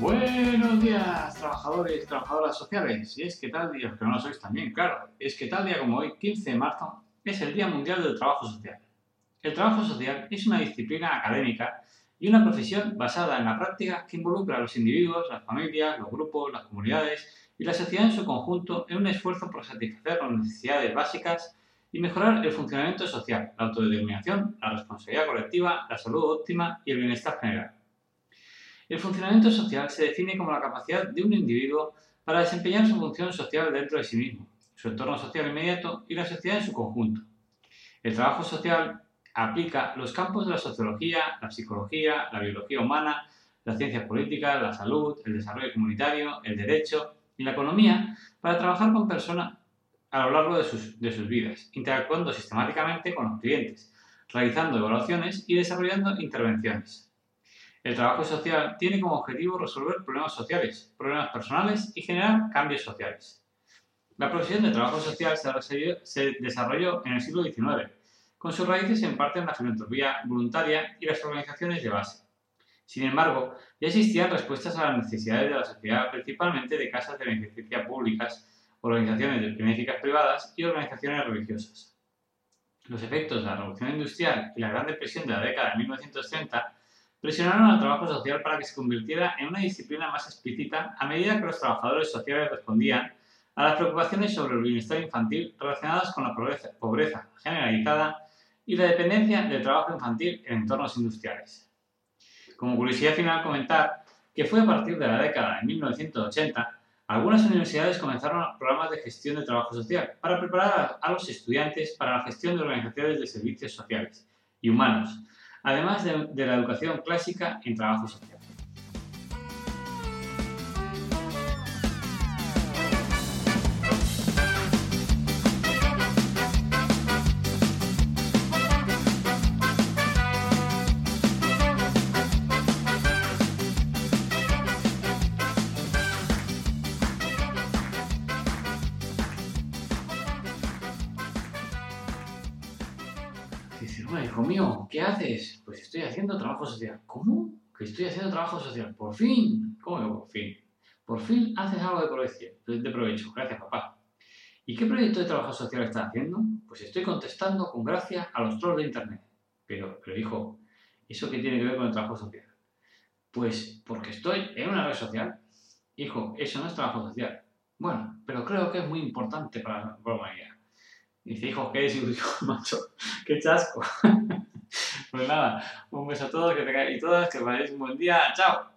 Buenos días, trabajadores trabajadoras sociales. Y es que tal día, que no lo sois también, claro, es que tal día como hoy, 15 de marzo, es el Día Mundial del Trabajo Social. El trabajo social es una disciplina académica y una profesión basada en la práctica que involucra a los individuos, las familias, los grupos, las comunidades y la sociedad en su conjunto en un esfuerzo por satisfacer las necesidades básicas y mejorar el funcionamiento social, la autodeterminación, la responsabilidad colectiva, la salud óptima y el bienestar general. El funcionamiento social se define como la capacidad de un individuo para desempeñar su función social dentro de sí mismo, su entorno social inmediato y la sociedad en su conjunto. El trabajo social aplica los campos de la sociología, la psicología, la biología humana, las ciencias políticas, la salud, el desarrollo comunitario, el derecho y la economía para trabajar con personas a lo largo de sus, de sus vidas, interactuando sistemáticamente con los clientes, realizando evaluaciones y desarrollando intervenciones. El trabajo social tiene como objetivo resolver problemas sociales, problemas personales y generar cambios sociales. La profesión de trabajo social se desarrolló en el siglo XIX, con sus raíces en parte en la filantropía voluntaria y las organizaciones de base. Sin embargo, ya existían respuestas a las necesidades de la sociedad, principalmente de casas de beneficencia públicas, organizaciones de benéficas privadas y organizaciones religiosas. Los efectos de la revolución industrial y la Gran Depresión de la década de 1930 presionaron al trabajo social para que se convirtiera en una disciplina más explícita a medida que los trabajadores sociales respondían a las preocupaciones sobre el bienestar infantil relacionadas con la pobreza, generalizada y la dependencia del trabajo infantil en entornos industriales. Como curiosidad final comentar que fue a partir de la década de 1980 algunas universidades comenzaron programas de gestión de trabajo social para preparar a los estudiantes para la gestión de organizaciones de servicios sociales y humanos, además de, la educación clásica en trabajo social. Dice, bueno, hijo mío, ¿qué haces? Pues estoy haciendo trabajo social. ¿Cómo? Que estoy haciendo trabajo social. Por fin. ¿Cómo por fin? Por fin haces algo de provecho. De provecho. Gracias, papá. ¿Y qué proyecto de trabajo social estás haciendo? Pues estoy contestando con gracia a los trolls de Internet. Pero, pero hijo, ¿eso qué tiene que ver con el trabajo social? Pues porque estoy en una red social. Hijo, eso no es trabajo social. Bueno, pero creo que es muy importante para la humanidad. Dice, hijo, qué desilusión, macho, qué chasco. pues nada, un beso a todos que tengáis y todas, que paséis un buen día. ¡Chao!